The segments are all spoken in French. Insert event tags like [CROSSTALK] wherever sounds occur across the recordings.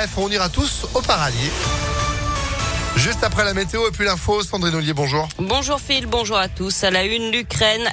bref, on ira tous au paradis. Juste après la météo et puis l'info, Sandrine Ollier, bonjour. Bonjour Phil, bonjour à tous. À la une, l'Ukraine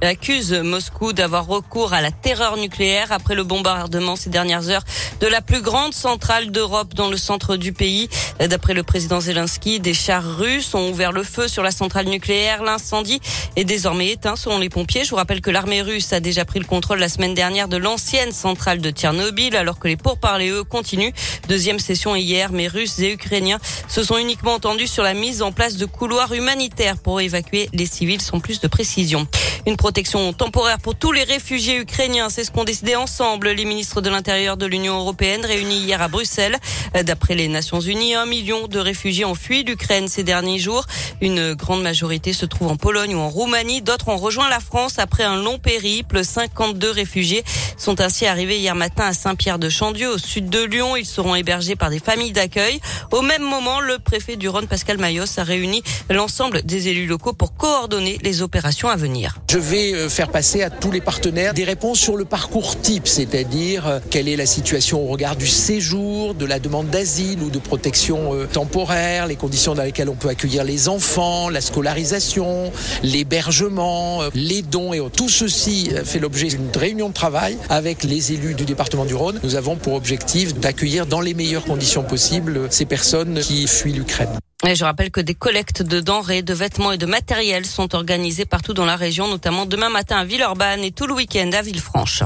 accuse Moscou d'avoir recours à la terreur nucléaire après le bombardement ces dernières heures de la plus grande centrale d'Europe dans le centre du pays. D'après le président Zelensky, des chars russes ont ouvert le feu sur la centrale nucléaire. L'incendie est désormais éteint selon les pompiers. Je vous rappelle que l'armée russe a déjà pris le contrôle la semaine dernière de l'ancienne centrale de Tchernobyl alors que les pourparlers eux continuent. Deuxième session hier, mais Russes et Ukrainiens se sont uniquement entendus sur la mise en place de couloirs humanitaires pour évacuer les civils sans plus de précision. Une protection temporaire pour tous les réfugiés ukrainiens, c'est ce qu'ont décidé ensemble les ministres de l'Intérieur de l'Union européenne réunis hier à Bruxelles. D'après les Nations Unies, un million de réfugiés ont fui l'Ukraine ces derniers jours. Une grande majorité se trouve en Pologne ou en Roumanie. D'autres ont rejoint la France après un long périple. 52 réfugiés sont ainsi arrivés hier matin à Saint-Pierre-de-Chandieu, au sud de Lyon. Ils seront hébergés par des familles d'accueil. Au même moment, le préfet du Rhône, Pascal Mayos, a réuni l'ensemble des élus locaux pour coordonner les opérations à venir. Je vais euh, faire passer à tous les partenaires des réponses sur le parcours type, c'est-à-dire euh, quelle est la situation au regard du séjour, de la demande d'asile ou de protection euh, temporaire, les conditions dans lesquelles on peut accueillir les enfants, la scolarisation, l'hébergement, les dons et autres. Tout ceci fait l'objet d'une réunion de travail avec les élus du département du Rhône. Nous avons pour objectif d'accueillir dans les meilleures conditions possibles ces personnes qui fuient l'Ukraine. Je rappelle que des collectes de denrées, de vêtements et de matériel sont organisées partout dans la région, notamment demain matin à Villeurbanne et tout le week-end à Villefranche.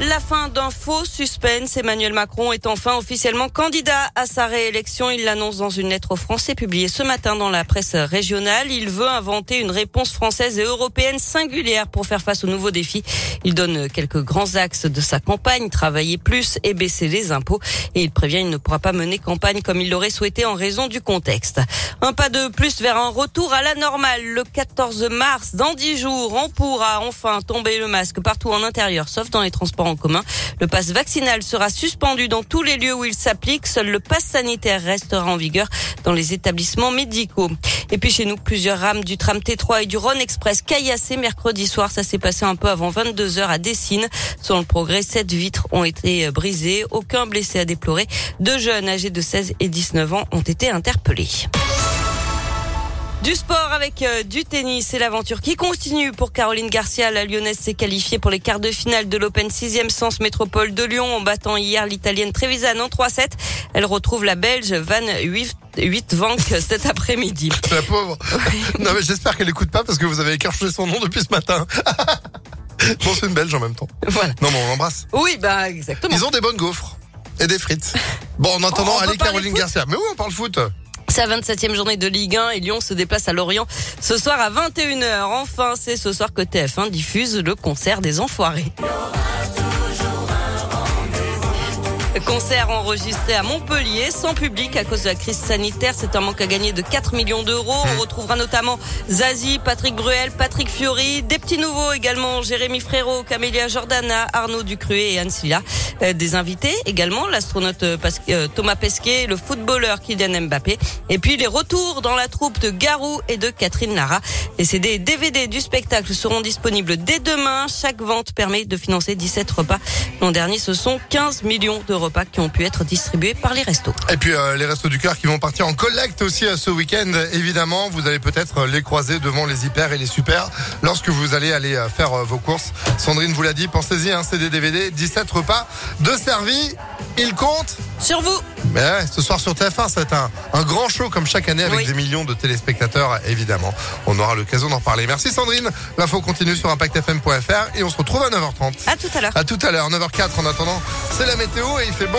La fin d'un faux suspense. Emmanuel Macron est enfin officiellement candidat à sa réélection. Il l'annonce dans une lettre aux Français publiée ce matin dans la presse régionale. Il veut inventer une réponse française et européenne singulière pour faire face aux nouveaux défis. Il donne quelques grands axes de sa campagne, travailler plus et baisser les impôts. Et il prévient qu'il ne pourra pas mener campagne comme il l'aurait souhaité en raison du contexte. Un pas de plus vers un retour à la normale. Le 14 mars, dans 10 jours, on pourra enfin tomber le masque partout en intérieur, sauf dans les transports en commun. Le passe vaccinal sera suspendu dans tous les lieux où il s'applique. Seul le passe sanitaire restera en vigueur dans les établissements médicaux. Et puis chez nous, plusieurs rames du tram T3 et du Rhône Express caillassées mercredi soir. Ça s'est passé un peu avant 22 heures à Dessines. Selon le progrès, sept vitres ont été brisées. Aucun blessé à déplorer. Deux jeunes âgés de 16 et 19 ans ont été interpellés. Du sport avec euh, du tennis et l'aventure qui continue pour Caroline Garcia. La lyonnaise s'est qualifiée pour les quarts de finale de l'Open 6e Sens Métropole de Lyon en battant hier l'italienne Trevisan en 3-7. Elle retrouve la belge Van 8 Vank [LAUGHS] cet après-midi. [LAUGHS] La pauvre. Non mais j'espère qu'elle écoute pas parce que vous avez écorché son nom depuis ce matin. [LAUGHS] bon, c'est une belge en même temps. Voilà. Non mais on l'embrasse. Oui, bah exactement. Ils ont des bonnes gaufres et des frites. Bon, en attendant, On allez Caroline Garcia. Mais oui, on parle foot. La 27e journée de Ligue 1 et Lyon se déplace à Lorient ce soir à 21h. Enfin, c'est ce soir que TF1 diffuse le concert des Enfoirés. Concert enregistré à Montpellier sans public à cause de la crise sanitaire. C'est un manque à gagner de 4 millions d'euros. On retrouvera notamment Zazie, Patrick Bruel, Patrick Fiori, des petits nouveaux également, Jérémy Frérot, Camélia Jordana, Arnaud Ducruet et Anne Silla. Euh, des invités également, l'astronaute euh, Thomas Pesquet, le footballeur Kylian Mbappé. Et puis les retours dans la troupe de Garou et de Catherine Lara. Les CD et DVD du spectacle seront disponibles dès demain. Chaque vente permet de financer 17 repas. L'an dernier, ce sont 15 millions de repas qui ont pu être distribués par les restos. Et puis euh, les restos du cœur qui vont partir en collecte aussi euh, ce week-end. Évidemment, vous allez peut-être euh, les croiser devant les hyper et les super lorsque vous allez aller faire vos courses. Sandrine vous l'a dit, pensez-y, un CD DVD, 17 repas de servis. Il compte. Sur vous Mais ouais, ce soir sur TF1, ça va être un, un grand show comme chaque année avec Oui. des millions de téléspectateurs, évidemment. On aura l'occasion d'en reparler. Merci Sandrine. L'info continue sur impactfm.fr et on se retrouve à 9h30. À tout à l'heure. À tout à l'heure, 9h04 en attendant. C'est la météo et il fait beau.